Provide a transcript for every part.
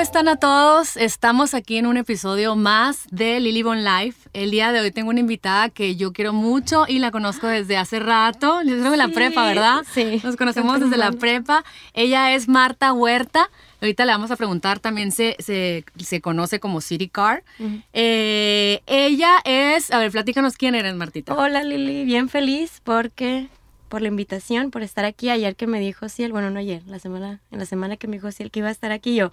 ¿Cómo están a todos? Estamos aquí en un episodio más de Lily Bon Life. El día de hoy tengo una invitada que yo quiero mucho y la conozco desde hace rato. Yo creo en la prepa, ¿verdad? Sí. Nos conocemos desde la prepa. Ella es Marta Huerta. Ahorita le vamos a preguntar, también se, se, se conoce como City Car. Eh, ella es, a ver, platícanos quién eres, Martita. Hola Lili, bien feliz porque por la invitación, por estar aquí. Ayer que me dijo Ciel, bueno, no ayer, la semana, en la semana que me dijo Ciel que iba a estar aquí yo,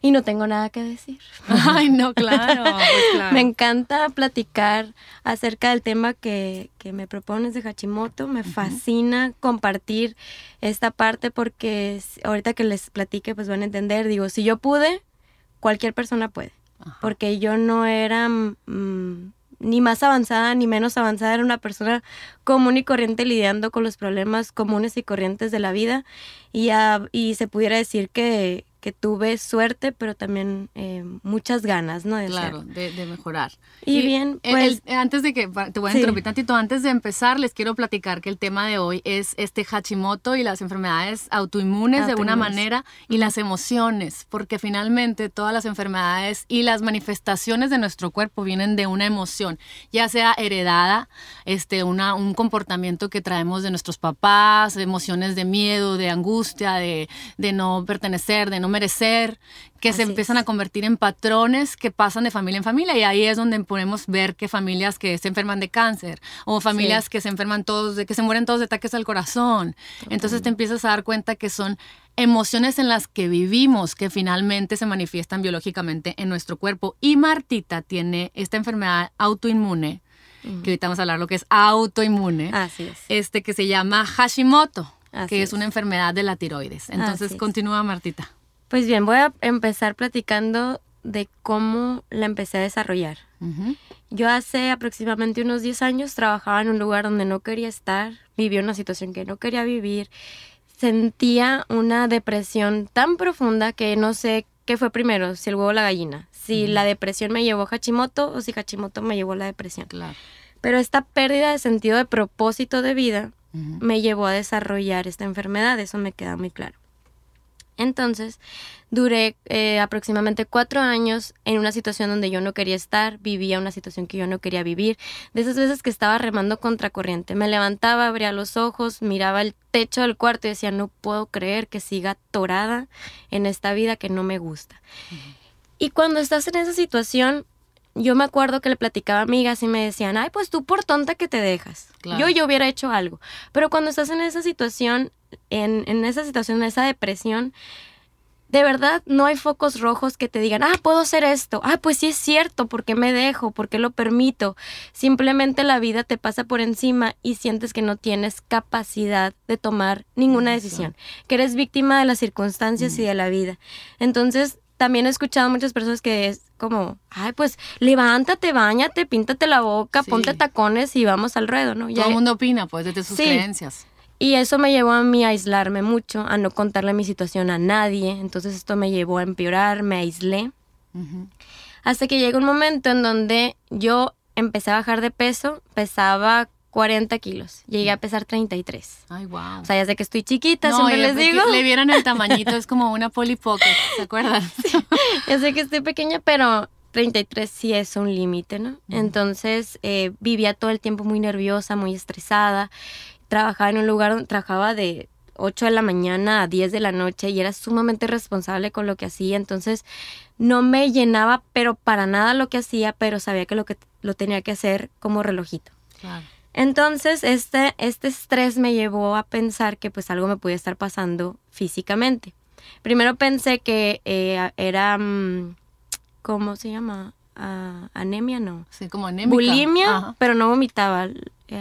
y no tengo nada que decir. Ay, no, claro, pues claro. Me encanta platicar acerca del tema que, que me propones de Hachimoto. Me fascina compartir esta parte porque ahorita que les platique, pues van a entender. Digo, si yo pude, cualquier persona puede. Ajá. Porque yo no era mm, ni más avanzada ni menos avanzada, era una persona común y corriente lidiando con los problemas comunes y corrientes de la vida. Y, y se pudiera decir que, que tuve suerte, pero también eh, muchas ganas, ¿no? De Claro, de, de mejorar. Y bien, pues- el- antes de que, te voy a Sí. interrumpir tantito, antes de empezar les quiero platicar que el tema de hoy es este Hashimoto y las enfermedades autoinmunes de alguna Autoinmunes. manera y las emociones, porque finalmente todas las enfermedades y las manifestaciones de nuestro cuerpo vienen de una emoción, ya sea heredada, este, una, un comportamiento que traemos de nuestros papás, emociones de miedo, de angustia, de, de no pertenecer, de no merecer, que se empiezan es. a convertir en patrones que pasan de familia en familia y ahí es donde podemos ver que familias que se enferman de cáncer o familias Sí. que se enferman todos, de que se mueren todos de ataques al corazón. Entonces te empiezas a dar cuenta que son emociones en las que vivimos que finalmente se manifiestan biológicamente en nuestro cuerpo. Y Martita tiene esta enfermedad autoinmune, que ahorita vamos a hablar lo que es autoinmune, Así es. este que se llama Hashimoto, Así que es es. una enfermedad de la tiroides. Entonces Así continúa Martita. Pues bien, voy a empezar platicando de cómo la empecé a desarrollar. Yo hace aproximadamente unos 10 años trabajaba en un lugar donde no quería estar, vivía una situación que no quería vivir, sentía una depresión tan profunda que no sé qué fue primero, si el huevo o la gallina, si la depresión me llevó a Hachimoto o si Hachimoto me llevó a la depresión. Claro. Pero esta pérdida de sentido de propósito de vida me llevó a desarrollar esta enfermedad, eso me queda muy claro. Entonces, duré eh, aproximadamente cuatro años en una situación donde yo no quería estar, vivía una situación que yo no quería vivir, de esas veces que estaba remando contracorriente. Me levantaba, abría los ojos, miraba el techo del cuarto y decía, no puedo creer que siga atorada en esta vida que no me gusta. Y cuando estás en esa situación, yo me acuerdo que le platicaba a amigas y me decían, ay, pues tú por tonta que te dejas. Claro. Yo, yo hubiera hecho algo. Pero cuando estás en esa situación, en, en esa situación, en esa depresión, de verdad no hay focos rojos que te digan, ah, puedo hacer esto. Ah, pues sí es cierto, ¿por qué me dejo? ¿Por qué lo permito? Simplemente la vida te pasa por encima y sientes que no tienes capacidad de tomar ninguna decisión, que eres víctima de las circunstancias y de la vida. Entonces, también he escuchado a muchas personas que es como, ay, pues levántate, bañate, píntate la boca, Sí. ponte tacones y vamos al ruedo, ¿no? Ya- Todo el mundo opina, pues, desde sus Sí. creencias. Y eso me llevó a mí a aislarme mucho, a no contarle mi situación a nadie. Entonces esto me llevó a empeorar, me aislé. Ujú. Hasta que llega un momento en donde yo empecé a bajar de peso, pesaba 40 kilos, llegué a pesar 33. Ay, wow. O sea, ya sé que estoy chiquita, siempre y les digo. le vieran el tamañito, es como una Polly Pocket, ¿se acuerdan? Ya sé que estoy pequeña, pero 33 sí es un límite, ¿no? Entonces eh, vivía todo el tiempo muy nerviosa, muy estresada. Trabajaba en un lugar donde trabajaba de 8 de la mañana a 10 de la noche y era sumamente responsable con lo que hacía. Entonces no me llenaba, pero para nada lo que hacía, pero sabía que lo que lo tenía que hacer como relojito. Claro. Entonces, este, este estrés me llevó a pensar que pues algo me podía estar pasando físicamente. Primero pensé que eh, era, mm, ¿cómo se llama? Ah, anemia, no. Sí, como anémica. Bulimia, Ajá. pero no vomitaba. eh.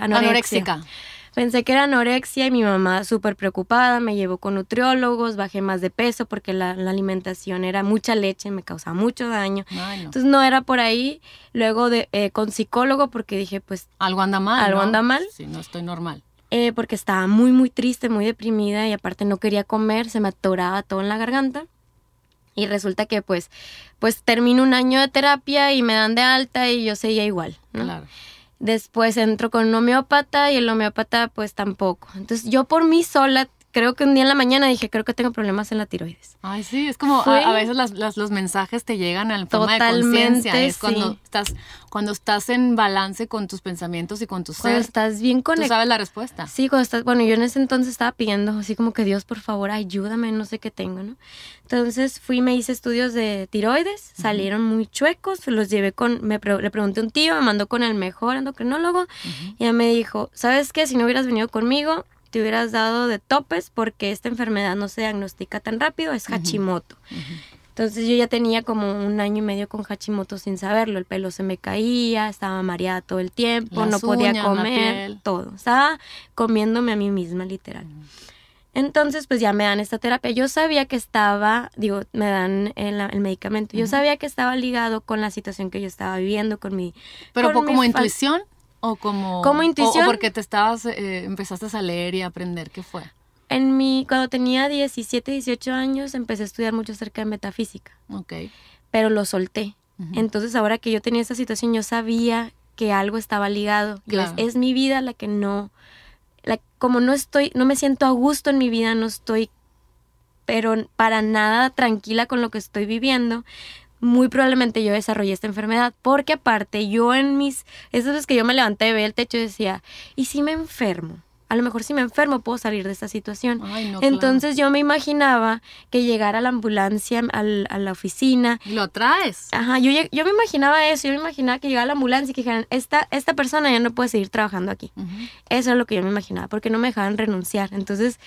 Pensé que era anorexia y mi mamá súper preocupada, me llevó con nutriólogos, bajé más de peso porque la, la alimentación era mucha leche, me causaba mucho daño. Ay, no. Entonces no era por ahí. Luego de, eh, con psicólogo porque dije, pues Algo anda mal. ¿Algo ¿no? anda mal? Sí, no estoy normal. eh, porque estaba muy, muy triste, muy deprimida y aparte no quería comer, se me atoraba todo en la garganta. Y resulta que pues, pues termino un año de terapia y me dan de alta y yo seguía igual, ¿no? Claro. Después entro con un homeópata y el homeópata pues tampoco. Entonces yo por mí sola creo que un día en la mañana dije, creo que tengo problemas en la tiroides. Ay, sí, es como a, veces los mensajes te llegan al forma de conciencia. Es cuando estás cuando estás en balance con tus pensamientos y con tu cuando estás bien conectado. Tú sabes la respuesta. Sí, cuando estás, bueno, yo en ese entonces estaba pidiendo así como que Dios, por favor, ayúdame, no sé qué tengo, ¿no? Entonces fui, me hice estudios de tiroides, salieron muy chuecos, los llevé con, me le pregunté a un tío, me mandó con el mejor endocrinólogo y él me dijo, ¿sabes qué? Si no hubieras venido conmigo, te hubieras dado de topes porque esta enfermedad no se diagnostica tan rápido, es Hashimoto. Entonces yo ya tenía como un año y medio con Hashimoto sin saberlo. El pelo se me caía, estaba mareada todo el tiempo, no podía comer, todo. Estaba comiéndome a mí misma, literal. Entonces, pues ya me dan esta terapia. Yo sabía que estaba, digo, me dan el, medicamento. Yo sabía que estaba ligado con la situación que yo estaba viviendo, con mi... Pero como intuición o como... Como intuición. O, porque te estabas, eh, empezaste a leer y a aprender, ¿qué fue? En mi, cuando tenía 17, 18 años, empecé a estudiar mucho acerca de metafísica. Ok. Pero lo solté. Entonces, ahora que yo tenía esa situación, yo sabía que algo estaba ligado. es, mi vida la que no, la, como no estoy, no me siento a gusto en mi vida, no estoy, pero para nada tranquila con lo que estoy viviendo. Muy probablemente yo desarrollé esta enfermedad, porque aparte yo en mis, esas veces que yo me levanté, veía el techo y decía, ¿y si me enfermo? a lo mejor si me enfermo puedo salir de esta situación. Entonces yo me imaginaba que llegara la ambulancia a la oficina. lo traes. Ajá, yo, yo me imaginaba eso, yo me imaginaba que llegara la ambulancia y que dijeran, esta, esta persona ya no puede seguir trabajando aquí. Eso es lo que yo me imaginaba, porque no me dejaban renunciar. Entonces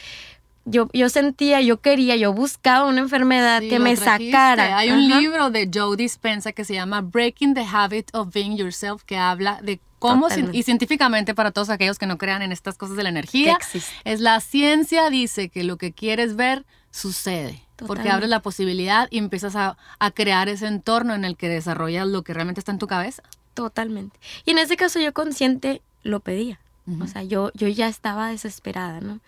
yo, yo sentía, yo quería, yo buscaba una enfermedad que me sacara. Hay un libro de Joe Dispensa que se llama Breaking the Habit of Being Yourself, que habla de cómo, y científicamente para todos aquellos que no crean en estas cosas de la energía, es la ciencia dice que lo que quieres ver sucede. Porque abres la posibilidad y empiezas a, crear ese entorno en el que desarrollas lo que realmente está en tu cabeza. Totalmente. Y en ese caso yo consciente lo pedía. O sea, yo, yo ya estaba desesperada, ¿no?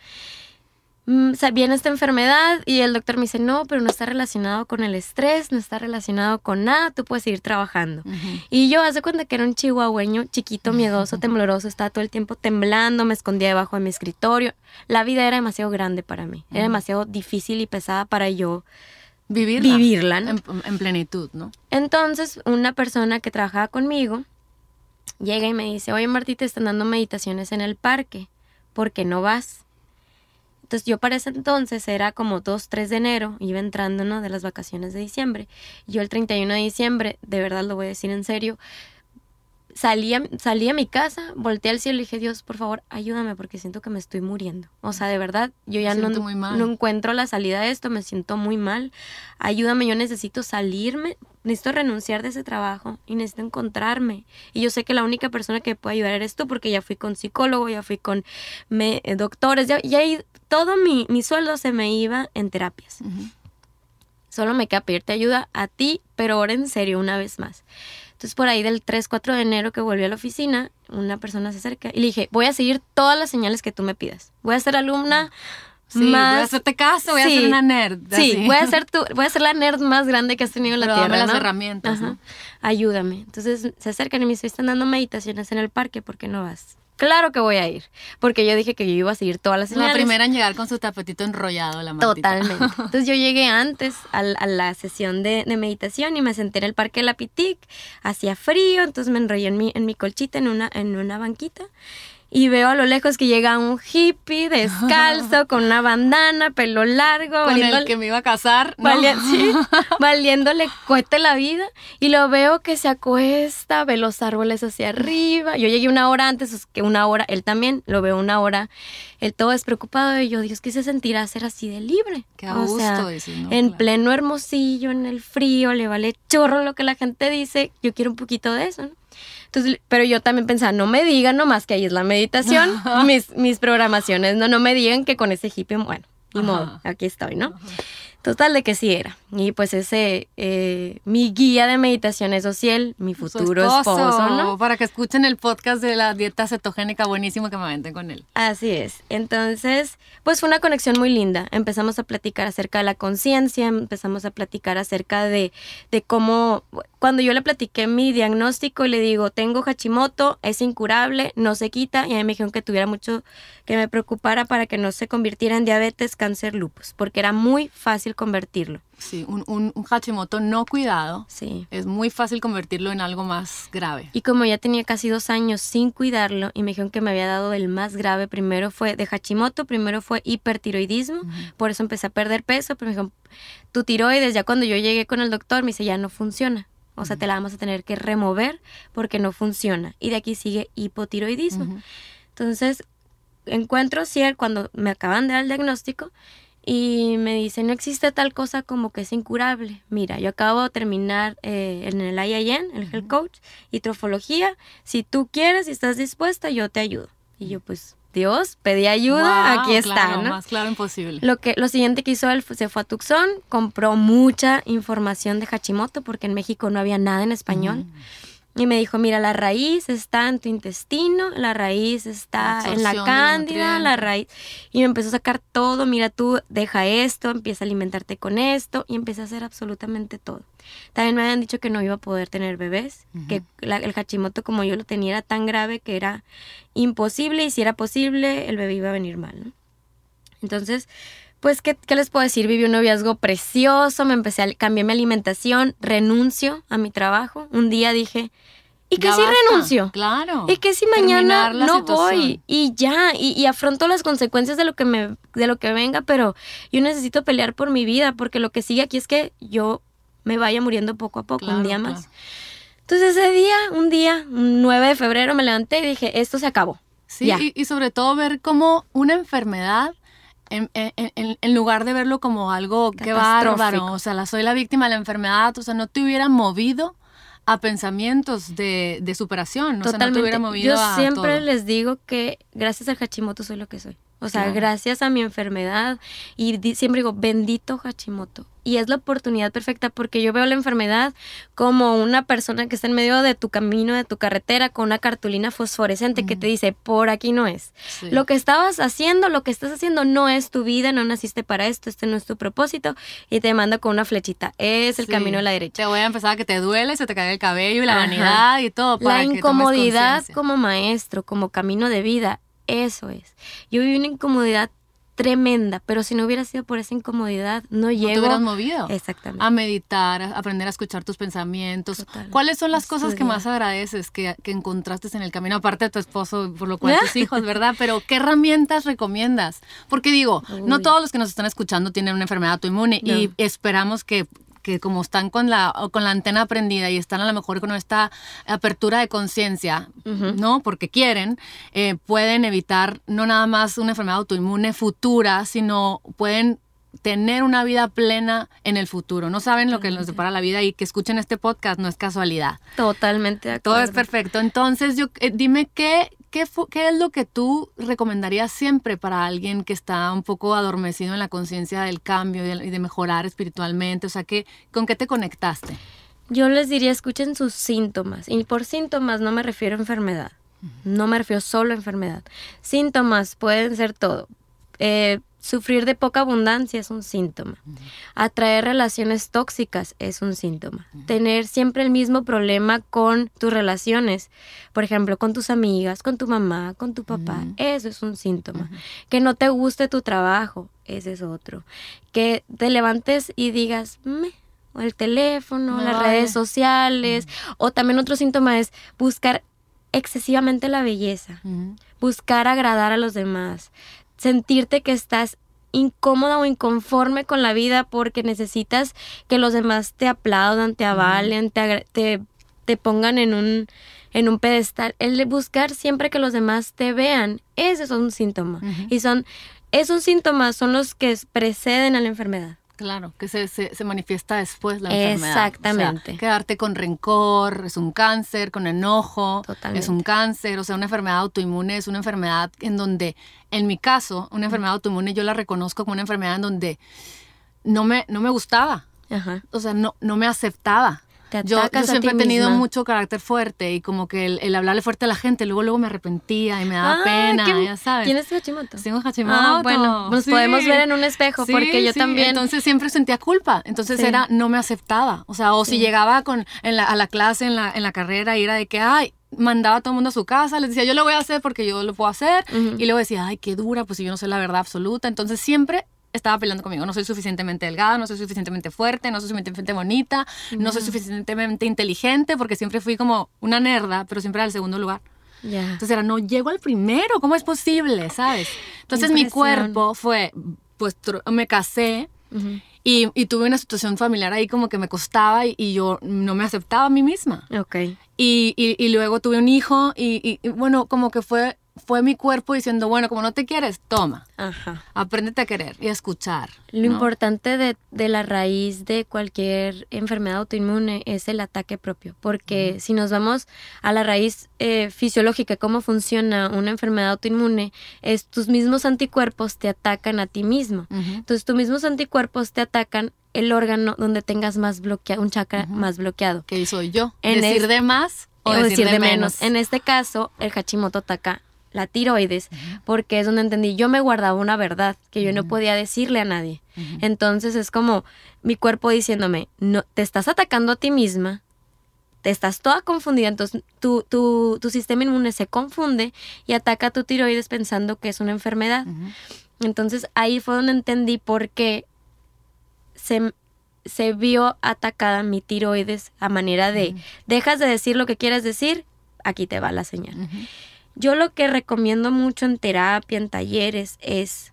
Mm, viene esta enfermedad y el doctor me dice, no, pero no está relacionado con el estrés, no está relacionado con nada, tú puedes seguir trabajando. Y yo hace cuenta que era un chihuahueño chiquito, miedoso, tembloroso, estaba todo el tiempo temblando, me escondía debajo de mi escritorio. La vida era demasiado grande para mí, era demasiado difícil y pesada para yo vivirla, vivirla en, plenitud, ¿no? Entonces, una persona que trabajaba conmigo llega y me dice, oye Martí, te están dando meditaciones en el parque, ¿por qué no vas? Entonces yo para ese entonces era como 2, 3 de enero, iba entrando, ¿no? De las vacaciones de diciembre. Yo el 31 de diciembre, de verdad lo voy a decir en serio, salí a, salí a mi casa, volteé al cielo y dije, Dios, por favor, ayúdame porque siento que me estoy muriendo. O sea, de verdad, yo ya no, no encuentro la salida de esto, me siento muy mal. Ayúdame, yo necesito salirme, necesito renunciar de ese trabajo y necesito encontrarme. Y yo sé que la única persona que puede ayudar eres tú porque ya fui con psicólogo, ya fui con me, eh, doctores, ya, ya todo mi, mi, sueldo se me iba en terapias. Solo me queda pedirte ayuda a ti, pero ahora en serio una vez más. Entonces por ahí del 3, 4 de enero que volví a la oficina, una persona se acerca y le dije, voy a seguir todas las señales que tú me pidas. Voy a ser alumna sí, más... voy a hacerte caso, voy a ser una nerd. Sí, voy a, ser tu, voy a ser la nerd más grande que has tenido en la Tierra, dame las herramientas, Ayúdame. Entonces se acercan y me dicen, están dando meditaciones en el parque, ¿por qué no vas? Claro que voy a ir, porque yo dije que yo iba a seguir todas las señales. La primera en llegar con su tapetito enrollado, la matita. Totalmente. Entonces yo llegué antes a, la sesión de, meditación y me senté en el parque de la Pitic, hacía frío, entonces me enrollé en mi, en mi colchita, en una, en una banquita y veo a lo lejos que llega un hippie descalzo con una bandana, pelo largo. Con el que me iba a casar. valiéndole cohete la vida. Y lo veo que se acuesta, ve los árboles hacia arriba. Yo llegué una hora antes, que una hora, él también, lo veo una hora. Él todo despreocupado y yo, Dios, ¿qué se sentirá ser así de libre? Qué a gusto En pleno hermosillo, en el frío, le vale chorro lo que la gente dice. Yo quiero un poquito de eso, ¿no? Entonces, pero yo también pensaba, no me digan nomás que ahí es la meditación, mis, mis programaciones, no, no me digan que con ese hippie, bueno, ni modo, aquí estoy, ¿no? Total de que sí era. Y pues ese, eh, mi guía de meditación es Ociel, mi futuro esposo, ¿no? Para que escuchen el podcast de la dieta cetogénica, buenísimo que me aventen con él. Así es. Entonces, pues fue una conexión muy linda. Empezamos a platicar acerca de la conciencia, empezamos a platicar acerca de, de cómo, cuando yo le platiqué mi diagnóstico y le digo, tengo Hashimoto, es incurable, no se quita, y a mí me dijeron que tuviera mucho, que me preocupara para que no se convirtiera en diabetes, cáncer, lupus, porque era muy fácil convertirlo. Sí, un, un, Hashimoto no cuidado. Sí. Es muy fácil convertirlo en algo más grave. Y como ya tenía casi dos años sin cuidarlo y me dijeron que me había dado el más grave, primero fue de Hashimoto, primero fue hipertiroidismo, por eso empecé a perder peso, pero me dijeron, tu tiroides, ya cuando yo llegué con el doctor, me dice, ya no funciona. O sea, te la vamos a tener que remover porque no funciona. Y de aquí sigue hipotiroidismo. Entonces, encuentro Cier cuando me acaban de dar el diagnóstico y me dice, no existe tal cosa como que es incurable. Mira, yo acabo de terminar eh, en el IIN, el Health Coach, y trofología. Si tú quieres y estás dispuesta, yo te ayudo. Y yo pues, Dios, pedí ayuda, aquí está, ¿no? Más claro imposible. Lo, que, lo siguiente que hizo él se fue a Tucson, compró mucha información de Hashimoto porque en México no había nada en español. Y me dijo, mira, la raíz está en tu intestino, la raíz está en la cándida, la raíz. Y me empezó a sacar todo, mira tú, deja esto, empieza a alimentarte con esto y empecé a hacer absolutamente todo. También me habían dicho que no iba a poder tener bebés, que el Hachimoto como yo lo tenía era tan grave que era imposible y si era posible el bebé iba a venir mal. Entonces, pues, ¿qué, ¿qué, les puedo decir? Viví un noviazgo precioso, me empecé a cambiar mi alimentación, renuncio a mi trabajo. Un día dije, ¿y qué si renuncio? Claro. ¿Y qué si mañana no voy? Y ya, y, afronto las consecuencias de lo que me, de lo que venga, pero yo necesito pelear por mi vida, porque lo que sigue aquí es que yo me vaya muriendo poco a poco, un día más. Entonces ese día, un día, un 9 de febrero, me levanté y dije, esto se acabó. Sí, y, y sobre todo ver cómo una enfermedad en, lugar de verlo como algo que bárbaro, o sea, la, soy la víctima de la enfermedad, o sea, no te hubiera movido a pensamientos de, de superación, o sea, no te hubiera movido Yo siempre les digo que gracias al Hachimoto soy lo que soy. O sea, gracias a mi enfermedad y siempre digo, bendito Hachimoto y es la oportunidad perfecta porque yo veo la enfermedad como una persona que está en medio de tu camino, de tu carretera, con una cartulina fosforescente que te dice, por aquí no es. Lo que estabas haciendo, lo que estás haciendo no es tu vida, no naciste para esto, este no es tu propósito y te manda con una flechita, es el camino a la derecha. Te voy a empezar a que te duele, se te cae el cabello y la vanidad y todo. Para la incomodidad como maestro, como camino de vida, eso es. Yo viví una incomodidad tremenda, pero si no hubiera sido por esa incomodidad, no, llego. No te hubieras movido. Exactamente. A meditar, a aprender a escuchar tus pensamientos. ¿Cuáles son las cosas que más agradeces que, que, encontraste en el camino, aparte de tu esposo, por lo cual tus hijos, ¿verdad? Pero ¿qué herramientas recomiendas? Porque digo, no todos los que nos están escuchando tienen una enfermedad autoinmune y esperamos que que como están con la, con la antena prendida y están a lo mejor con esta apertura de conciencia, ¿no? Porque quieren, eh, pueden evitar no nada más una enfermedad autoinmune futura, sino pueden tener una vida plena en el futuro. No saben lo que nos depara la vida y que escuchen este podcast no es casualidad. Totalmente. Todo es perfecto. Entonces, yo eh, dime qué, qué, qué es lo que tú recomendarías siempre para alguien que está un poco adormecido en la conciencia del cambio y de, mejorar espiritualmente. O sea, ¿qué, ¿con qué te conectaste? Yo les diría, escuchen sus síntomas. Y por síntomas no me refiero a enfermedad. No me refiero solo a enfermedad. Síntomas pueden ser todo. Eh, Sufrir de poca abundancia es un síntoma. Atraer relaciones tóxicas es un síntoma. Tener siempre el mismo problema con tus relaciones, por ejemplo, con tus amigas, con tu mamá, con tu papá, eso es un síntoma. Que no te guste tu trabajo, ese es otro. Que te levantes y digas, me, o el teléfono, las redes sociales, o también otro síntoma es buscar excesivamente la belleza, buscar agradar a los demás, sentirte que estás incómoda o inconforme con la vida porque necesitas que los demás te aplaudan, te avalen, te, te, pongan en un, en un pedestal. El de buscar siempre que los demás te vean, ese es un síntoma. Y son, esos síntomas son los que preceden a la enfermedad. Claro, que se, se, manifiesta después la enfermedad. Exactamente. quedarte con rencor es un cáncer, con enojo es un cáncer, o sea, una enfermedad autoinmune es una enfermedad en donde, en mi caso, una enfermedad autoinmune yo la reconozco como una enfermedad en donde no me, no me gustaba. Ajá. O sea, no, no me aceptaba. Te Yo, yo siempre he tenido misma. mucho carácter fuerte y como que el, el hablarle fuerte a la gente, luego luego me arrepentía y me daba Ah, pena, qué- ya sabes. ¿Tienes Hashimoto? Tengo Hashimoto. Ah, bueno, nos sí. podemos ver en un espejo Sí, porque yo sí, también. Entonces siempre sentía culpa. Entonces era, no me aceptaba. O sea, o si llegaba con, en la- a la clase, en la, en la carrera, y era de que, ay, mandaba a todo el mundo a su casa, les decía, yo lo voy a hacer porque yo lo puedo hacer. Y luego decía, ay, qué dura, pues si yo no sé la verdad absoluta. Entonces siempre estaba peleando conmigo. No soy suficientemente delgada, no soy suficientemente fuerte, no soy suficientemente bonita, no soy suficientemente inteligente, porque siempre fui como una nerda, pero siempre era el segundo lugar. Ya. Entonces era, no llego al primero, ¿cómo es posible? ¿Sabes? Entonces mi cuerpo fue, pues me casé Ujú. y, y tuve una situación familiar ahí como que me costaba y, y yo no me aceptaba a mí misma. Ok. Y, y- luego tuve un hijo y bueno, como que fue, fue mi cuerpo diciendo, bueno, como no te quieres, toma, Ajá. apréndete a querer y a escuchar. Lo ¿no? importante de, de la raíz de cualquier enfermedad autoinmune es el ataque propio, porque si nos vamos a la raíz eh, fisiológica, cómo funciona una enfermedad autoinmune, es tus mismos anticuerpos te atacan a ti mismo. Entonces, tus mismos anticuerpos te atacan el órgano donde tengas más bloqueado, un chakra más bloqueado. ¿Qué soy yo? En ¿Decir es- de más o, decir, de menos? En este caso, el Hashimoto ataca la tiroides, porque es donde entendí, yo me guardaba una verdad que yo no podía decirle a nadie. Entonces es como mi cuerpo diciéndome, no, te estás atacando a ti misma, te estás toda confundida, entonces tu, tu, tu sistema inmune se confunde y ataca a tu tiroides pensando que es una enfermedad. Entonces ahí fue donde entendí por qué se, se vio atacada mi tiroides a manera de, dejas de decir lo que quieres decir, aquí te va la señal. Yo lo que recomiendo mucho en terapia, en talleres, es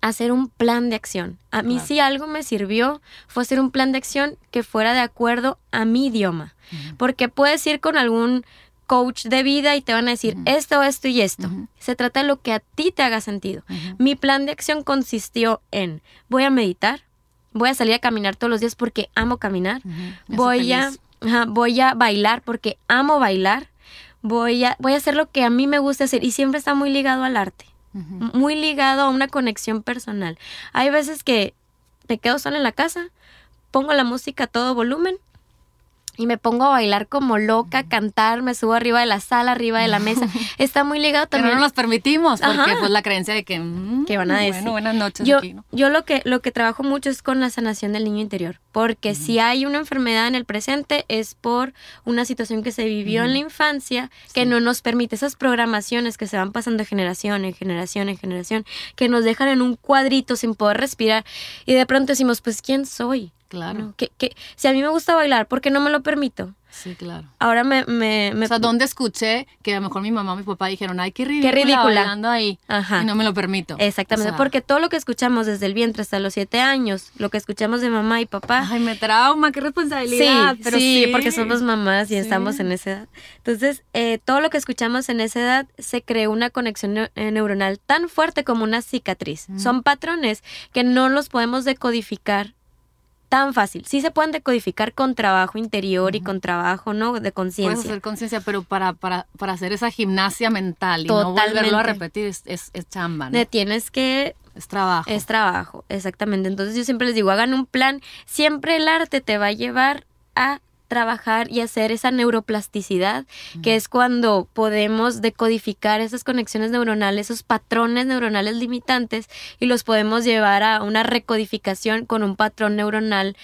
hacer un plan de acción. A mí Claro. si algo me sirvió fue hacer un plan de acción que fuera de acuerdo a mi idioma. Porque puedes ir con algún coach de vida y te van a decir esto, esto y esto. Se trata de lo que a ti te haga sentido. Mi plan de acción consistió en voy a meditar, voy a salir a caminar todos los días porque amo caminar, voy a, voy a bailar porque amo bailar, voy a, voy a hacer lo que a mí me gusta hacer y siempre está muy ligado al arte, muy ligado a una conexión personal. Hay veces que me quedo sola en la casa, pongo la música a todo volumen y me pongo a bailar como loca, cantar, me subo arriba de la sala, arriba de la mesa. Está muy ligado Pero también. no nos permitimos porque Ajá. pues la creencia de que mm, ¿Qué van a decir? Bueno, buenas noches yo, aquí, ¿no? yo lo que lo que trabajo mucho es con la sanación del niño interior, porque si hay una enfermedad en el presente es por una situación que se vivió en la infancia que Sí. no nos permite esas programaciones que se van pasando de generación en generación en generación, que nos dejan en un cuadrito sin poder respirar y de pronto decimos, pues ¿quién soy? Claro. ¿No? ¿Qué- qué? Si a mí me gusta bailar, ¿por qué no me lo permito? Sí, claro. Ahora me... me, me- O sea, ¿dónde escuché que a lo mejor mi mamá o mi papá dijeron, ay, qué ridícula, ridícula. bailando ahí? Ajá. Y no me lo permito. Exactamente, O sea, porque todo lo que escuchamos desde el vientre hasta los siete años, lo que escuchamos de mamá y papá, Ay, me trauma, qué responsabilidad. Sí, pero sí, sí, porque somos mamás y Sí. estamos en esa edad. Entonces, eh, todo lo que escuchamos en esa edad se creó una conexión eh, neuronal tan fuerte como una cicatriz. Mm. Son patrones que no los podemos decodificar tan fácil. Sí se pueden decodificar con trabajo interior y con trabajo, ¿no? De Puedes conciencia. hacer conciencia, pero para, para, para hacer esa gimnasia mental y no volverlo a Totalmente. repetir es, es, es chamba, ¿no? Tienes que Es trabajo. Es trabajo, exactamente. Entonces yo siempre les digo, hagan un plan. Siempre el arte te va a llevar a trabajar y hacer esa neuroplasticidad, que es cuando podemos decodificar esas conexiones neuronales, esos patrones neuronales limitantes y los podemos llevar a una recodificación con un patrón neuronal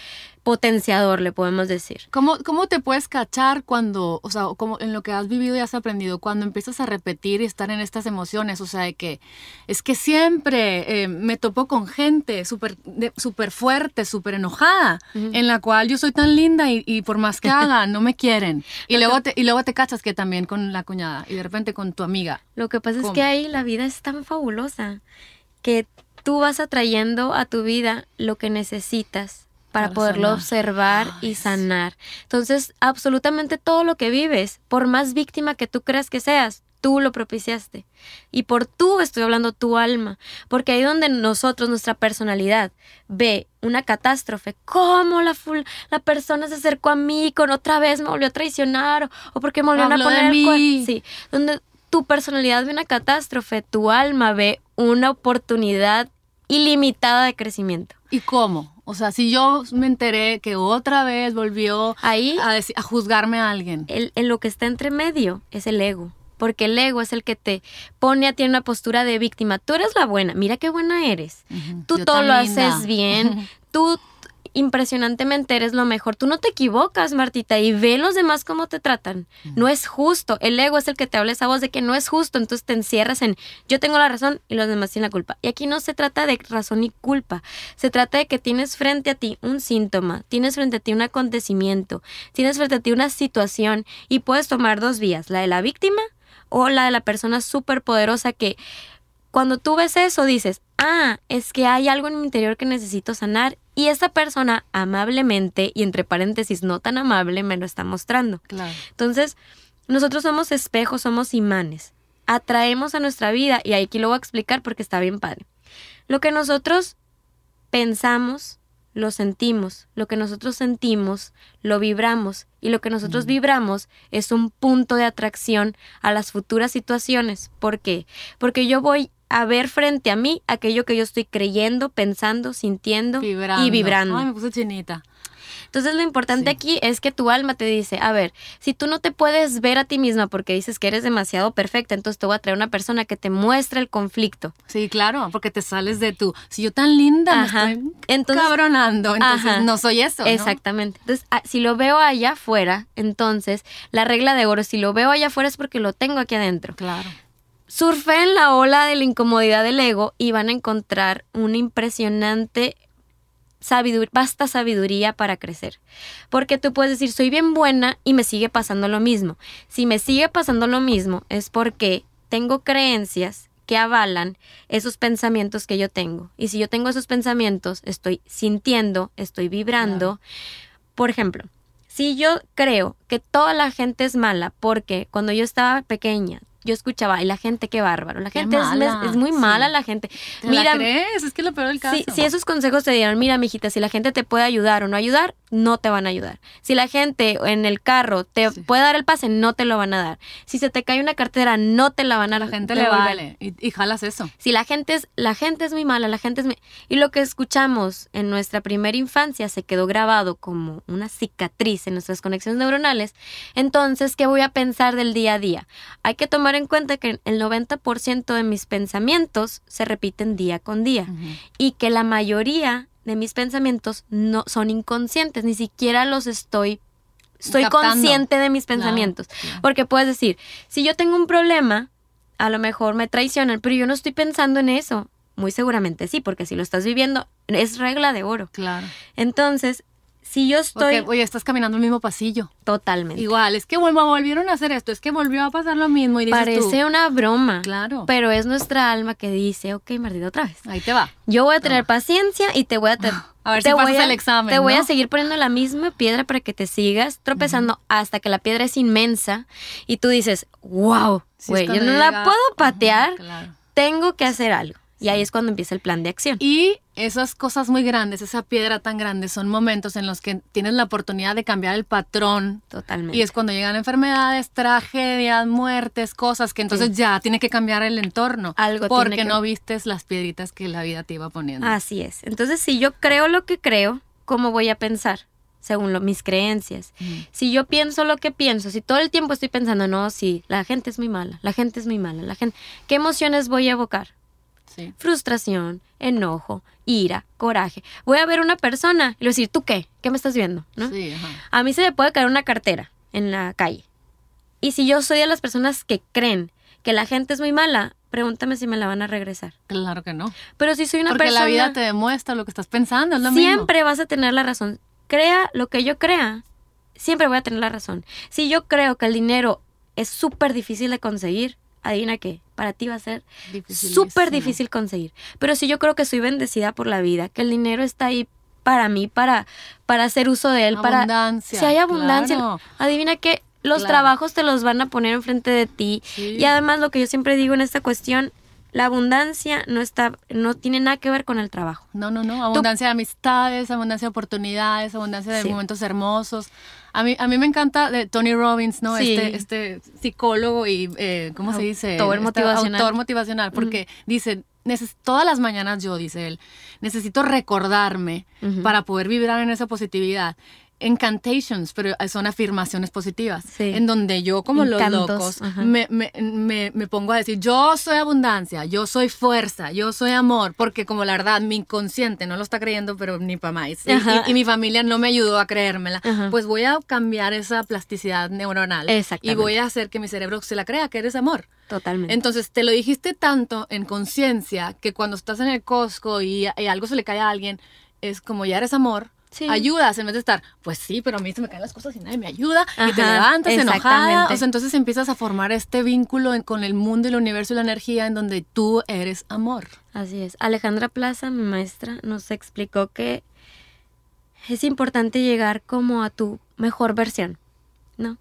potenciador, le podemos decir. ¿Cómo, ¿Cómo te puedes cachar cuando, o sea, como en lo que has vivido y has aprendido, cuando empiezas a repetir y estar en estas emociones? O sea, de que es que siempre eh, me topo con gente súper súper fuerte, súper enojada, en la cual yo soy tan linda y, y por más que hagan, no me quieren. Y luego, te, y luego te cachas que también con la cuñada y de repente con tu amiga. Lo que pasa es que ahí la vida es tan fabulosa que tú vas atrayendo a tu vida lo que necesitas para, Para poderlo sanar. observar Ay, y sanar. Entonces, absolutamente todo lo que vives, por más víctima que tú creas que seas, tú lo propiciaste. Y por tú estoy hablando tu alma, porque ahí donde nosotros, nuestra personalidad, ve una catástrofe, cómo la, la persona se acercó a mí con otra vez me volvió a traicionar o, o porque me volvieron a de poner el cuer- mí. Sí, donde tu personalidad ve una catástrofe, tu alma ve una oportunidad ilimitada de crecimiento. ¿Y cómo? O sea, si yo me enteré que otra vez volvió Ahí, a, a juzgarme a alguien. el, en lo que está entre medio es el ego. Porque el ego es el que te pone a ti en una postura de víctima. Tú eres la buena, mira qué buena eres. Tú yo todo lo haces bien. Tú impresionantemente eres lo mejor. Tú no te equivocas, Martita, y ve los demás cómo te tratan. No es justo. El ego es el que te habla esa voz de que no es justo, entonces te encierras en yo tengo la razón y los demás tienen la culpa. Y aquí no se trata de razón y culpa. Se trata de que tienes frente a ti un síntoma, tienes frente a ti un acontecimiento, tienes frente a ti una situación y puedes tomar dos vías, la de la víctima o la de la persona súper poderosa que cuando tú ves eso dices, ah, es que hay algo en mi interior que necesito sanar y esta persona amablemente y entre paréntesis no tan amable me lo está mostrando. Claro. Entonces, nosotros somos espejos, somos imanes. Atraemos a nuestra vida y aquí lo voy a explicar porque está bien padre. Lo que nosotros pensamos, lo sentimos. Lo que nosotros sentimos, lo vibramos. Y lo que nosotros vibramos es un punto de atracción a las futuras situaciones. ¿Por qué? Porque yo voy a ver frente a mí aquello que yo estoy creyendo, pensando, sintiendo Vibrando. y vibrando. Ay, me puse chinita. Entonces lo importante Sí. aquí es que tu alma te dice, a ver, si tú no te puedes ver a ti misma porque dices que eres demasiado perfecta, entonces te voy a traer una persona que te muestre el conflicto. Sí, claro, porque te sales de tu. Si yo tan linda Ajá. me estoy Entonces- cabronando, entonces Ajá. no soy eso. ¿no? Exactamente. Entonces, ah, si lo veo allá afuera, entonces la regla de oro, si lo veo allá afuera es porque lo tengo aquí adentro. Claro. Surfeen la ola de la incomodidad del ego y van a encontrar una impresionante sabidur- vasta sabiduría para crecer. Porque tú puedes decir, soy bien buena y me sigue pasando lo mismo. Si me sigue pasando lo mismo es porque tengo creencias que avalan esos pensamientos que yo tengo. Y si yo tengo esos pensamientos, estoy sintiendo, estoy vibrando. Por ejemplo, si yo creo que toda la gente es mala porque cuando yo estaba pequeña yo escuchaba, y la gente qué bárbaro, la gente es, muy sí. mala la gente. ¿Te Mira, la crees? Es que es lo peor del caso. si, si esos consejos te dieron, mira, mijita, si la gente te puede ayudar o no ayudar, no te van a ayudar. Si la gente en el carro te Sí. puede dar el pase, no te lo van a dar. Si se te cae una cartera, no te la van a a la gente le vale. Y, y jalas eso. Si la gente es, la gente es muy mala, la gente es muy... Y lo que escuchamos en nuestra primera infancia se quedó grabado como una cicatriz en nuestras conexiones neuronales. Entonces, ¿qué voy a pensar del día a día? Hay que tomar en cuenta que el 90% de mis pensamientos se repiten día con día y que la mayoría de mis pensamientos no son inconscientes, ni siquiera los estoy estoy Captando. consciente de mis Claro, pensamientos. claro. Porque puedes decir, si yo tengo un problema, a lo mejor me traicionan, pero yo no estoy pensando en eso. Muy seguramente sí, porque si lo estás viviendo, es regla de oro. Claro. Entonces, si yo estoy oye, estás caminando el mismo pasillo. totalmente. Igual, es que volvieron a hacer esto, es que volvió a pasar lo mismo y dices Parece tú, una broma, claro, pero es nuestra alma que dice, ok, Martita, otra vez. ahí te va. Yo voy a tener paciencia y te voy a... te- A ver te si voy pasas a- el examen, Te voy a seguir poniendo la misma piedra para que te sigas tropezando hasta que la piedra es inmensa y tú dices, wow, güey, yo no la puedo patear, Claro. tengo que hacer algo. Y ahí es cuando empieza el plan de acción. Y esas cosas muy grandes, esa piedra tan grande, son momentos en los que tienes la oportunidad de cambiar el patrón. Totalmente. Y es cuando llegan enfermedades, tragedias, muertes, cosas que entonces ya tiene que cambiar el entorno. Algo porque tiene que- no vistes las piedritas que la vida te iba poniendo. Así es. Entonces, si yo creo lo que creo, ¿cómo voy a pensar? Según lo- mis creencias. Si yo pienso lo que pienso, si todo el tiempo estoy pensando, no, sí, la gente es muy mala, la gente es muy mala, la gente, ¿qué emociones voy a evocar? Sí. Frustración, enojo, ira, coraje. Voy a ver una persona y le voy a decir, ¿tú qué? ¿Qué me estás viendo? ¿No? Sí, ajá. A mí se me puede caer una cartera en la calle. Y si yo soy de las personas que creen que la gente es muy mala, pregúntame si me la van a regresar. Claro que no. Pero si soy una Porque persona... la vida te demuestra lo que estás pensando, es lo mismo. siempre vas a tener la razón. Crea lo que yo crea, siempre voy a tener la razón. Si yo creo que el dinero es súper difícil de conseguir, adivina qué, para ti va a ser súper difícil conseguir. Pero si yo creo que soy bendecida por la vida, que el dinero está ahí para mí, para, para hacer uso de él, para... Abundancia, Si hay abundancia, claro. adivina que los Claro. trabajos te los van a poner enfrente de ti. Sí. Y además lo que yo siempre digo en esta cuestión, la abundancia no está, no tiene nada que ver con el trabajo. No, no, no. Abundancia de amistades, abundancia de oportunidades, abundancia de Sí. momentos hermosos. A mí, a mí me encanta de Tony Robbins, ¿no? Sí. Este, este psicólogo y, eh, ¿cómo se dice? Autor Este motivacional. Autor motivacional, porque dice, todas las mañanas yo, dice él, necesito recordarme para poder vibrar en esa positividad incantations, pero son afirmaciones positivas, en donde yo como los locos me, me, me, pongo a decir, yo soy abundancia, yo soy fuerza, yo soy amor, porque como la verdad mi inconsciente no lo está creyendo, pero ni para más, y, mi familia no me ayudó a creérmela, pues voy a cambiar esa plasticidad neuronal y voy a hacer que mi cerebro se la crea, que eres amor. Totalmente. Entonces te lo dijiste tanto en conciencia que cuando estás en el Costco y, y algo se le cae a alguien, es como ya eres amor, ayudas en vez de estar, pues sí, pero a mí se me caen las cosas y nadie me ayuda y te levantas enojada. O sea, entonces empiezas a formar este vínculo con el mundo, el universo y la energía en donde tú eres amor. Así es. Alejandra Plaza, mi maestra, nos explicó que es importante llegar como a tu mejor versión, ¿no?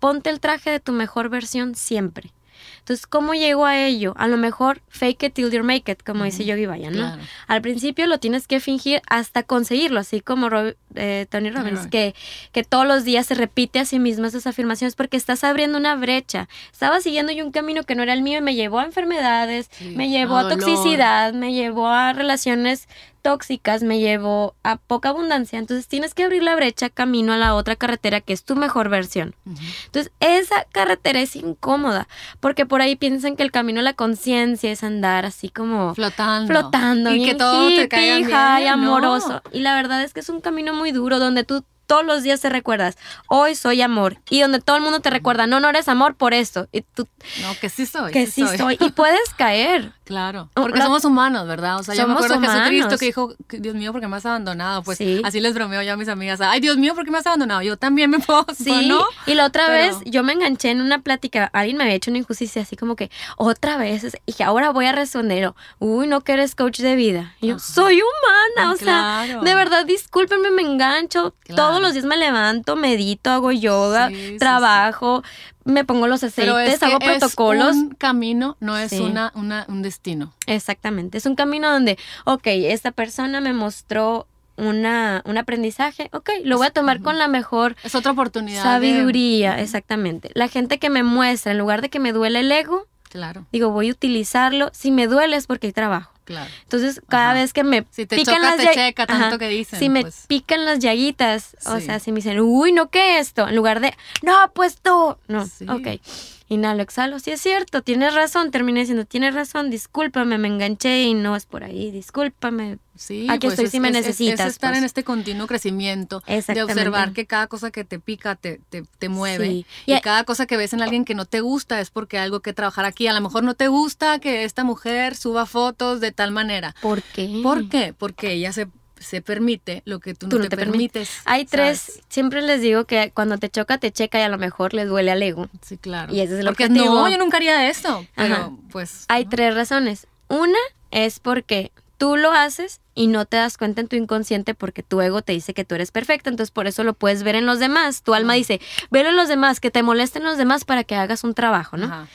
Ponte el traje de tu mejor versión siempre. Entonces, ¿cómo llego a ello? A lo mejor fake it till you make it, como dice Yogi Vaya, ¿no? Al principio lo tienes que fingir hasta conseguirlo, así como eh, Tony Robbins, que, que todos los días se repite a sí mismo esas afirmaciones porque estás abriendo una brecha. Estaba siguiendo yo un camino que no era el mío y me llevó a enfermedades, me llevó a toxicidad, me llevó a relaciones tóxicas me llevó a poca abundancia, entonces tienes que abrir la brecha camino a la otra carretera que es tu mejor versión. Entonces, esa carretera es incómoda, porque por ahí piensan que el camino a la conciencia es andar así como flotando, flotando y que todo te caiga bien, amoroso. Y la verdad es que es un camino muy duro donde tú todos los días te recuerdas, hoy soy amor. Y donde todo el mundo te recuerda, no, no eres amor por esto. Y tú, no, que sí soy. Que sí, soy. Y puedes caer. Claro. Porque somos humanos, ¿verdad? O sea, yo me acuerdo de Jesucristo que dijo, Dios mío, ¿por qué me has abandonado? Pues así les bromeo yo a mis amigas. Ay, Dios mío, ¿por qué me has abandonado? Yo también me puedo. Sí. ¿no? Y la otra vez yo me enganché en una plática. Alguien me había hecho una injusticia así como que, otra vez. Y que ahora voy a responder. Uy, no que eres coach de vida. Y yo, soy humana. O sea, de verdad, discúlpenme, me engancho. Todos los días me levanto, medito, hago yoga, trabajo me pongo los aceites, hago protocolos. Es un camino, no es una, un destino. Exactamente. Es un camino donde, ok, esta persona me mostró una, un aprendizaje, ok, lo voy a tomar con la mejor es otra oportunidad sabiduría, exactamente. La gente que me muestra, en lugar de que me duele el ego, claro. digo, voy a utilizarlo. Si me duele es porque hay trabajo. Claro. Entonces, cada vez que me si te pican choca, las te checa tanto que dicen. Si me pues. pican las llaguitas, o sea, si me dicen, uy, no, ¿qué esto? En lugar de, no, pues tú. No, sí. ok. Inhalo, exhalo. Sí, es cierto, tienes razón. Terminé diciendo, tienes razón, discúlpame, me enganché y no es por ahí, discúlpame. Sí, Aquí pues estoy si me necesitas. Es, estar pues. en este continuo crecimiento, de observar que cada cosa que te pica te, te, te mueve. Y, y cada cosa que ves en alguien que no te gusta es porque hay algo que trabajar aquí. A lo mejor no te gusta que esta mujer suba fotos de tal manera. ¿Por qué? ¿Por qué? Porque ella se se permite lo que tú, no, te, permites. Hay tres, siempre les digo que cuando te choca, te checa y a lo mejor les duele al ego. Sí, claro. Y ese es el Porque no, yo nunca haría esto. Pero pues. Hay tres razones. Una es porque tú lo haces y no te das cuenta en tu inconsciente porque tu ego te dice que tú eres perfecta, entonces por eso lo puedes ver en los demás. Tu alma dice, velo en los demás, que te molesten los demás para que hagas un trabajo, ¿no?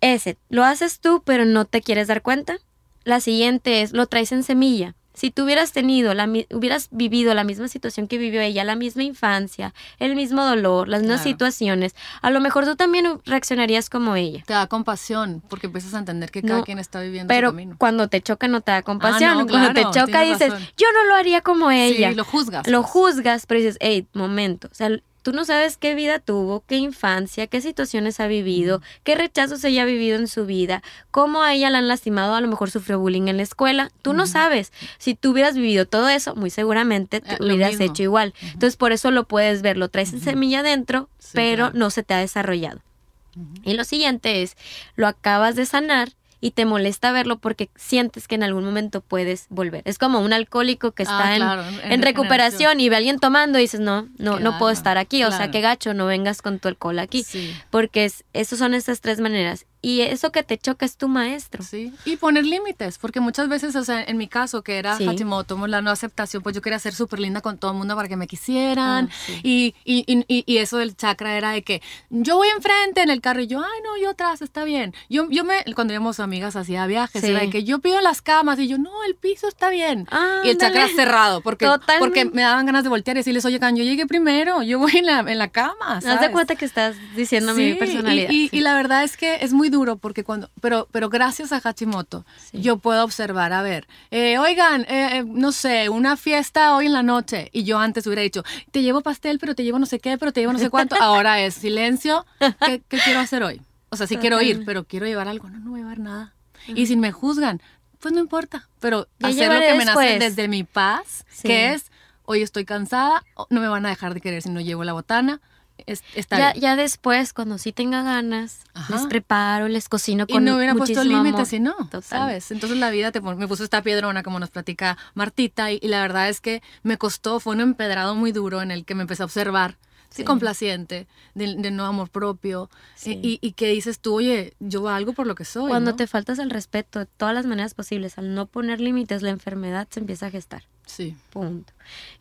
Ese, lo haces tú, pero no te quieres dar cuenta. La siguiente es, lo traes en semilla si tú hubieras tenido, la, hubieras vivido la misma situación que vivió ella, la misma infancia, el mismo dolor, las mismas situaciones, a lo mejor tú también reaccionarías como ella. Te da compasión, porque empiezas a entender que cada quien está viviendo pero su camino. cuando te choca no te da compasión. Ah, cuando te choca dices, yo no lo haría como ella. Sí, lo juzgas. Lo pues. juzgas, pero dices, hey, momento. O sea, Tú no sabes qué vida tuvo, qué infancia, qué situaciones ha vivido, qué rechazos ella ha vivido en su vida, cómo a ella la han lastimado, a lo mejor sufrió bullying en la escuela. Tú no sabes. Si tú hubieras vivido todo eso, muy seguramente te eh, hubieras hecho igual. Entonces, por eso lo puedes ver, lo traes en semilla adentro, pero no se te ha desarrollado. Y lo siguiente es, lo acabas de sanar y te molesta verlo porque sientes que en algún momento puedes volver. Es como un alcohólico que está ah, en, recuperación y ve a alguien tomando y dices, no, no, no puedo estar aquí, o sea, qué gacho, no vengas con tu alcohol aquí. Porque es, esos son estas tres maneras y eso que te choca es tu maestro. Sí, y poner límites, porque muchas veces, o sea, en mi caso, que era Hachimoto, la no aceptación, pues yo quería ser súper linda con todo el mundo para que me quisieran. Ah, y, y, y, y, eso del chakra era de que yo voy enfrente en el carro y yo, ay, no, yo atrás, está bien. Yo, yo me, cuando íbamos amigas hacía viajes, era de que yo pido las camas y yo, no, el piso está bien. y el chakra cerrado, porque, porque me daban ganas de voltear y decirles, oye, can, yo llegué primero, yo voy en la, en la cama. ¿sabes? Haz de cuenta que estás diciendo mi personalidad. Y, y la verdad es que es muy muy duro porque cuando, pero, pero gracias a Hachimoto, yo puedo observar, a ver, eh, oigan, eh, eh, no sé, una fiesta hoy en la noche, y yo antes hubiera dicho, te llevo pastel, pero te llevo no sé qué, pero te llevo no sé cuánto, ahora es silencio, ¿qué, quiero hacer hoy? O sea, sí quiero ir, pero quiero llevar algo, no, no voy a llevar nada. Y si me juzgan, pues no importa, pero hacer lo que me nace desde mi paz, que es, hoy estoy cansada, no me van a dejar de querer si no llevo la botana, ya, ya, después, cuando sí tenga ganas, les preparo, les cocino con Y no hubiera puesto límites y no, ¿sabes? Entonces la vida te, me puso esta piedrona, como nos platica Martita, y, la verdad es que me costó, fue un empedrado muy duro en el que me empecé a observar sí. complaciente, de, no amor propio, y, y, que dices tú, oye, yo valgo por lo que soy. Cuando te faltas el respeto de todas las maneras posibles, al no poner límites, la enfermedad se empieza a gestar. Sí. Punto.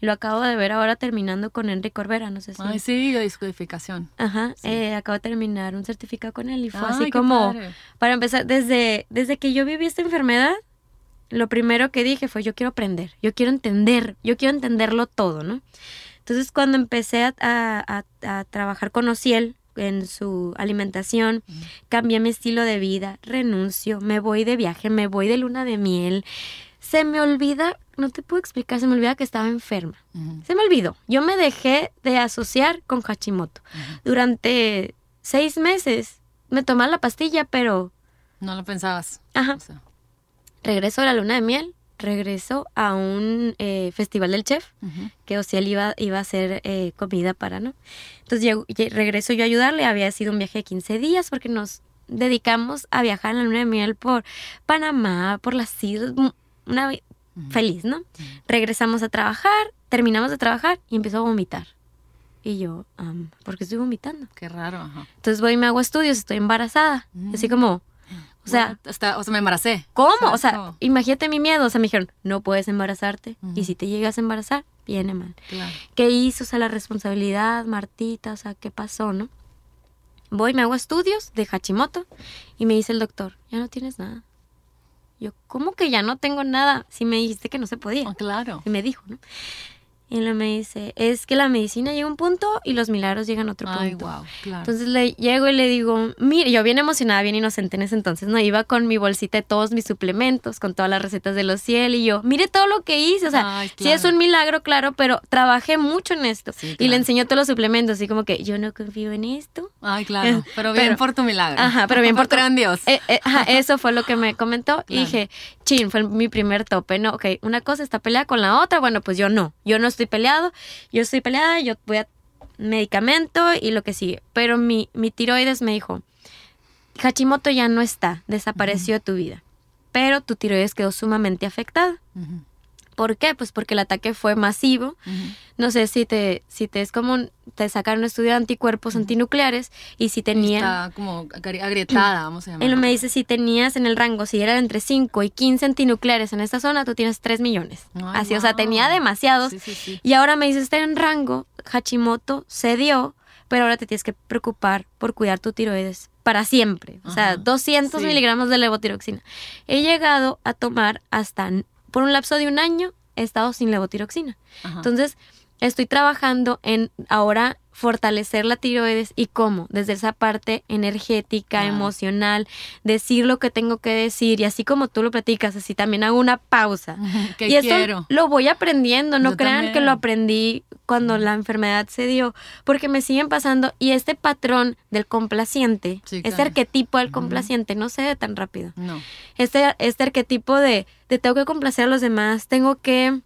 Lo acabo de ver ahora terminando con Enrique Corbera, no sé si. Ay, sí, de discodificación. Ajá, eh, acabo de terminar un certificado con él y fue así como, para empezar, desde, desde que yo viví esta enfermedad, lo primero que dije fue, yo quiero aprender, yo quiero entender, yo quiero entenderlo todo, ¿no? Entonces cuando empecé a, trabajar con Ociel en su alimentación, cambié mi estilo de vida, renuncio, me voy de viaje, me voy de luna de miel. Se me olvida, no te puedo explicar, se me olvida que estaba enferma. Se me olvidó. Yo me dejé de asociar con Hachimoto. Durante seis meses me tomaba la pastilla, pero... No lo pensabas. Regreso Regreso a la luna de miel, regreso a un eh, festival del chef, que Ociel iba, iba a hacer eh, comida para, ¿no? Entonces regreso yo a ayudarle, había sido un viaje de 15 días porque nos dedicamos a viajar en la luna de miel por Panamá, por las islas, una feliz, ¿no? Regresamos a trabajar, terminamos de trabajar y empezó a vomitar. Y yo, ¿por qué estoy vomitando? Qué raro, ajá. Entonces voy y me hago estudios, estoy embarazada. Así como, o sea, hasta, o sea, me embaracé. ¿Cómo? O sea, imagínate mi miedo. O sea, me dijeron, no puedes embarazarte. Y si te llegas a embarazar, viene mal. ¿Qué hizo? O sea, la responsabilidad, Martita, o sea, ¿qué pasó, no? Voy, me hago estudios de Hachimoto y me dice el doctor, ya no tienes nada. Yo, ¿cómo que ya no tengo nada? Si me dijiste que no se podía. Oh, claro. Y me dijo, ¿no? Y él me dice, es que la medicina llega a un punto y los milagros llegan a otro punto. Ay, wow, claro. Entonces le llego y le digo, mire, yo bien emocionada, bien inocente en ese entonces, ¿no? Iba con mi bolsita de todos mis suplementos, con todas las recetas de los ciel y yo, mire todo lo que hice, o sea, sí es un milagro, claro, pero trabajé mucho en esto. Y le enseñó todos los suplementos, así como que yo no confío en esto. Ay, claro, pero bien por tu milagro. Ajá, pero bien por tu... gran Dios. Eh, eh, ajá, eso fue lo que me comentó y dije, chin, fue mi primer tope, ¿no? Ok, una cosa está peleada con la otra, bueno, pues yo no, yo no estoy peleado yo estoy peleada, yo voy a medicamento y lo que sigue. Pero mi, mi tiroides me dijo, Hachimoto ya no está, desapareció de tu vida, pero tu tiroides quedó sumamente afectada. ¿Por qué? Pues porque el ataque fue masivo. No sé si te, si te es como te sacaron estudio de anticuerpos antinucleares y si tenía... Está como agrietada, vamos a llamar. Él me dice si tenías en el rango, si era entre 5 y 15 antinucleares en esta zona, tú tienes 3 millones. Así, o sea, tenía demasiados. y ahora me dice, está en rango, Hachimoto se dio, pero ahora te tienes que preocupar por cuidar tu tiroides para siempre. O sea, 200 miligramos de levotiroxina. He llegado a tomar hasta por un lapso de un año he estado sin levotiroxina. Entonces, estoy trabajando en ahora fortalecer la tiroides y cómo, desde esa parte energética, emocional, decir lo que tengo que decir y así como tú lo platicas, así también hago una pausa. y eso lo voy aprendiendo, no crean que lo aprendí cuando la enfermedad se dio, porque me siguen pasando y este patrón del complaciente, este arquetipo del complaciente no se ve tan rápido. No. Este, este arquetipo de, de tengo que complacer a los demás, tengo que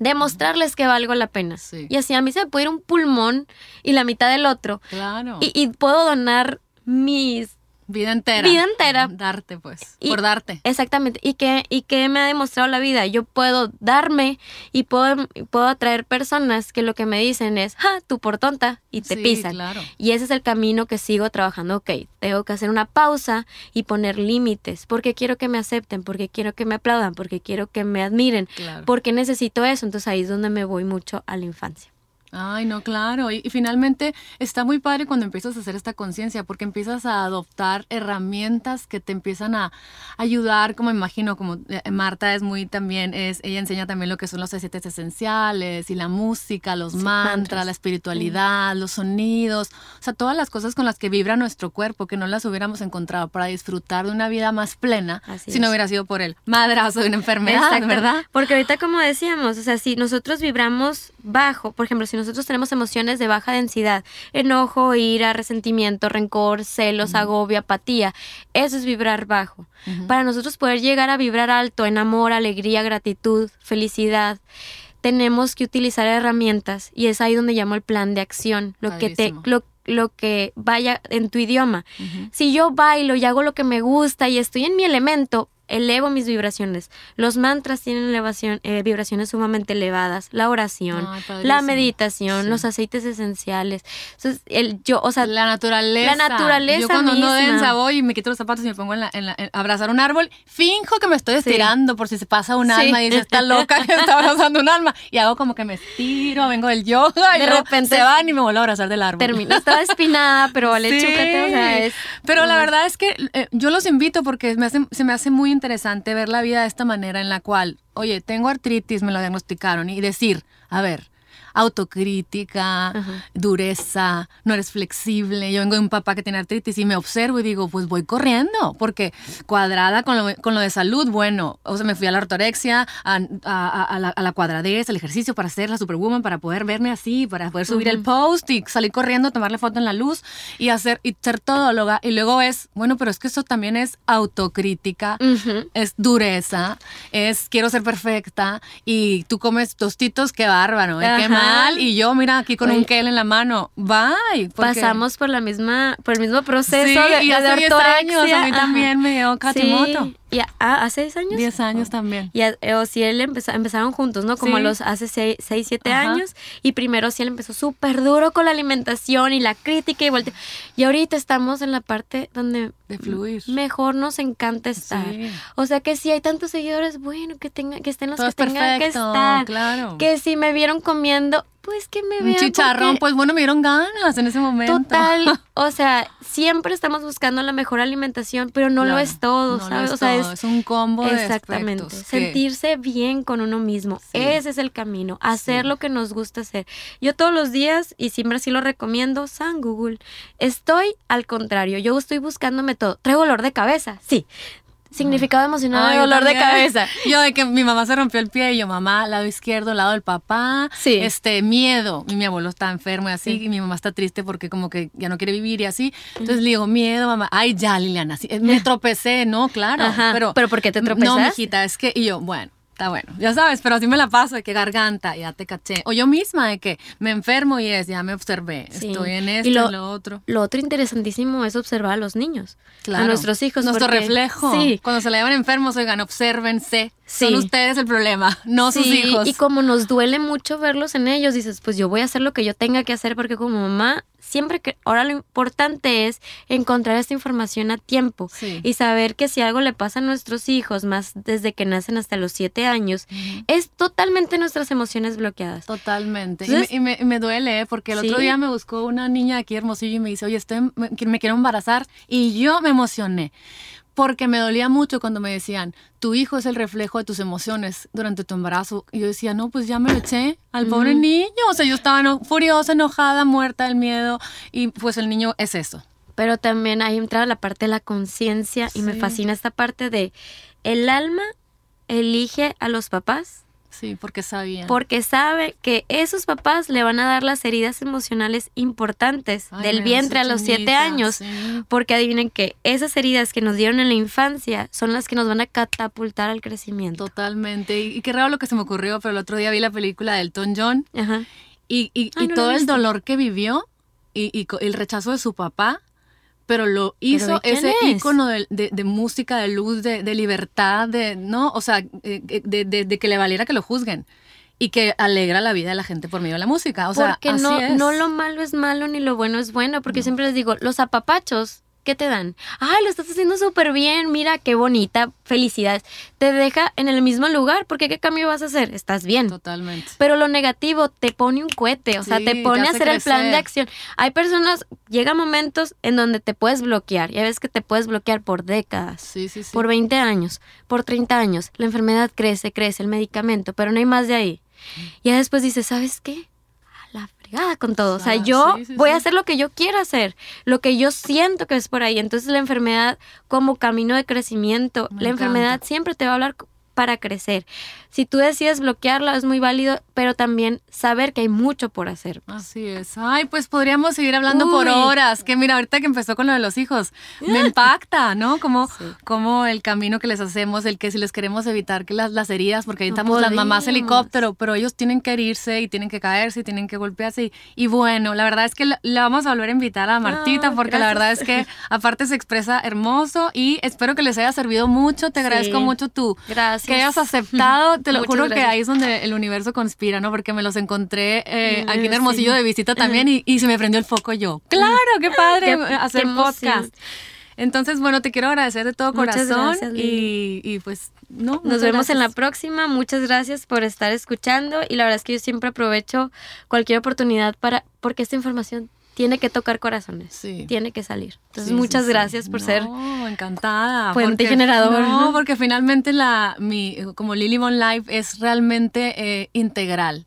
demostrarles que valgo la pena. Y así a mí se me puede ir un pulmón y la mitad del otro. Claro. Y, puedo donar mis Vida entera. Vida entera. Darte, pues. por darte. Exactamente. ¿Y qué, ¿Y qué me ha demostrado la vida? Yo puedo darme y puedo, puedo atraer personas que lo que me dicen es, ¡ja! Tú por tonta. Y te pisan. Claro. Y ese es el camino que sigo trabajando. Ok, tengo que hacer una pausa y poner límites. Porque quiero que me acepten, porque quiero que me aplaudan, porque quiero que me admiren. Porque necesito eso. Entonces ahí es donde me voy mucho a la infancia. Ay, no, claro. Y, finalmente está muy padre cuando empiezas a hacer esta conciencia, porque empiezas a adoptar herramientas que te empiezan a ayudar, como imagino, como eh, Marta es muy también, es, ella enseña también lo que son los aceites esenciales y la música, los mantras, la espiritualidad, los sonidos, o sea, todas las cosas con las que vibra nuestro cuerpo, que no las hubiéramos encontrado para disfrutar de una vida más plena si no hubiera sido por el madrazo de una enfermedad, ¿verdad? Porque ahorita, como decíamos, o sea, si nosotros vibramos bajo, por ejemplo, si nosotros tenemos emociones de baja densidad, enojo, ira, resentimiento, rencor, celos, agobio, apatía, eso es vibrar bajo. Para nosotros poder llegar a vibrar alto en amor, alegría, gratitud, felicidad, tenemos que utilizar herramientas y es ahí donde llamo el plan de acción, lo que te lo, que vaya en tu idioma. Si yo bailo y hago lo que me gusta y estoy en mi elemento, elevo mis vibraciones. Los mantras tienen elevación, eh, vibraciones sumamente elevadas. La oración, la meditación, los aceites esenciales. Entonces, el, yo, o sea, la naturaleza. La naturaleza. Yo cuando ando densa voy y me quito los zapatos y me pongo en, la, en, abrazar un árbol, finjo que me estoy estirando por si se pasa un alma y dice, está loca que está abrazando un alma. Y hago como que me estiro, vengo del yoga y de repente se van y me vuelvo a abrazar del árbol. Termino, estaba espinada, pero vale, chúpete, o sea, es... Pero la verdad es que eh, yo los invito porque me hace, se me hace muy interesante ver la vida de esta manera en la cual, oye, tengo artritis, me lo diagnosticaron, y decir, a ver, autocrítica, dureza, no eres flexible. Yo vengo de un papá que tiene artritis y me observo y digo, pues voy corriendo, porque cuadrada con lo, con lo de salud, bueno, o sea, me fui a la ortorexia, a, a, la, a, la, cuadradez, al ejercicio para ser la superwoman, para poder verme así, para poder subir el post y salir corriendo, tomarle foto en la luz y hacer y ser todóloga. Y luego es, bueno, pero es que eso también es autocrítica, es dureza, es quiero ser perfecta y tú comes tostitos, qué bárbaro, ¿eh? qué y yo, mira, aquí con un kel en la mano. Bye. Pasamos por la misma, por el mismo proceso sí, y hace 10 años a mí también me dio Katimoto. Y ¿Hace 10 años? 10 años también. Y o si él empezaron juntos, ¿no? Como los hace 6, 7 años. Y primero si él empezó súper duro con la alimentación y la crítica y volteo. Y ahorita estamos en la parte donde de fluir. mejor nos encanta estar. O sea que si hay tantos seguidores, bueno, que tenga, que estén los que tengan que estar. Claro. Que si me vieron comiendo, pues que me vean. Un chicharrón, pues bueno, me dieron ganas en ese momento. Total. O sea, siempre estamos buscando la mejor alimentación, pero no lo es todo, ¿sabes? o sea, es, un combo de Exactamente. Sentirse bien con uno mismo. Ese es el camino. Hacer lo que nos gusta hacer. Yo todos los días, y siempre así lo recomiendo, San Google. Estoy al contrario. Yo estoy buscándome todo. ¿Traigo dolor de cabeza? Sí significado emocional de dolor de cabeza. Yo de que mi mamá se rompió el pie y yo, mamá, lado izquierdo, lado del papá. Sí. Este, miedo. Y mi abuelo está enfermo y así, y mi mamá está triste porque como que ya no quiere vivir y así. Entonces le digo, miedo, mamá. Ay, ya, Liliana, sí, me tropecé, no, claro. Pero, pero ¿por qué te tropezaste? No, mijita, es que, y yo, bueno está bueno, ya sabes, pero así me la paso de que garganta, ya te caché. O yo misma de que me enfermo y es, ya me observé, estoy en esto y lo, lo, otro. Lo otro interesantísimo es observar a los niños, a nuestros hijos. Nuestro reflejo. Sí. Cuando se le llevan enfermos, oigan, obsérvense. Son ustedes el problema, no sus hijos. Y como nos duele mucho verlos en ellos, dices, pues yo voy a hacer lo que yo tenga que hacer porque como mamá siempre que ahora lo importante es encontrar esta información a tiempo y saber que si algo le pasa a nuestros hijos, más desde que nacen hasta los siete años, es totalmente nuestras emociones bloqueadas. Totalmente. y, me, me, duele, ¿eh? porque el otro día me buscó una niña aquí hermosillo y me dice, oye, estoy, me, me quiero embarazar y yo me emocioné porque me dolía mucho cuando me decían, tu hijo es el reflejo de tus emociones durante tu embarazo. Y yo decía, no, pues ya me lo eché al pobre niño. O sea, yo estaba furiosa, enojada, muerta del miedo. Y pues el niño es eso. Pero también ahí entra la parte de la conciencia y me fascina esta parte de el alma elige a los papás Sí, porque sabía. Porque sabe que esos papás le van a dar las heridas emocionales importantes del vientre a los siete años. Porque adivinen que esas heridas que nos dieron en la infancia son las que nos van a catapultar al crecimiento. Totalmente. Y, qué raro lo que se me ocurrió, pero el otro día vi la película de Elton John. Y, y, todo el dolor que vivió y, el rechazo de su papá pero lo hizo ese ícono de, de, música, de luz, de, libertad, de, ¿no? O sea, eh, eh, de, que le valiera que lo juzguen y que alegra la vida de la gente por medio de la música. O porque no, no lo malo es malo ni lo bueno es bueno, porque siempre les digo, los apapachos ¿qué te dan? Ay, lo estás haciendo súper bien, mira qué bonita, felicidades. Te deja en el mismo lugar, porque ¿qué cambio vas a hacer? Estás bien. Totalmente. Pero lo negativo te pone un cohete, o sea, te pone a hacer el plan de acción. Hay personas, llega momentos en donde te puedes bloquear, ya ves que te puedes bloquear por décadas, sí, sí, por 20 años, por 30 años. La enfermedad crece, crece, el medicamento, pero no hay más de ahí. Y ya después dices, ¿sabes qué? Fregada con todo. O sea, yo voy a hacer lo que yo quiero hacer, lo que yo siento que es por ahí. Entonces la enfermedad como camino de crecimiento, la enfermedad siempre te va a hablar para crecer. Si tú decides bloquearla es muy válido, pero también saber que hay mucho por hacer. Así es. Ay, pues podríamos seguir hablando por horas. Que mira, ahorita que empezó con lo de los hijos, me impacta, ¿no? Como, como el camino que les hacemos, el que si les queremos evitar que las, las heridas, porque ahí estamos las mamás helicóptero, pero ellos tienen que herirse y tienen que caerse y tienen que golpearse. Y, bueno, la verdad es que le vamos a volver a invitar a Martita, porque la verdad es que aparte se expresa hermoso y espero que les haya servido mucho. Te agradezco mucho tú. Gracias. Que hayas aceptado te lo juro que ahí es donde el universo conspira, ¿no? Porque me los encontré eh, aquí en Hermosillo de visita también y, se me prendió el foco yo. ¡Claro! ¡Qué padre hacer podcast! Entonces, bueno, te quiero agradecer de todo corazón y, pues, no. Nos vemos en la próxima. Muchas gracias por estar escuchando y la verdad es que yo siempre aprovecho cualquier oportunidad para, porque esta información tiene que tocar corazones. Sí. Tiene que salir. Entonces, muchas gracias por ser encantada. Puente generador. No, porque finalmente la mi como Lily Von Life es realmente eh, integral.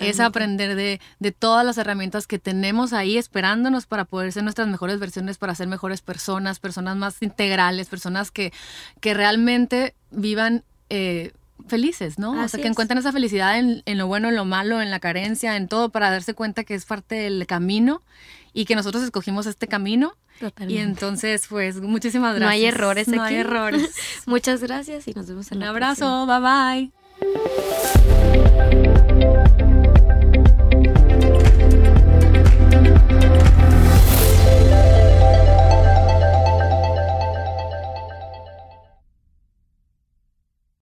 Es aprender de, de, todas las herramientas que tenemos ahí esperándonos para poder ser nuestras mejores versiones, para ser mejores personas, personas más integrales, personas que, que realmente vivan eh, felices, ¿no? o sea, que encuentren esa felicidad en, en, lo bueno, en lo malo, en la carencia, en todo, para darse cuenta que es parte del camino y que nosotros escogimos este camino. Totalmente. Y entonces, pues, muchísimas gracias. No hay errores No hay errores. Muchas gracias y nos vemos en Un la abrazo, bye bye.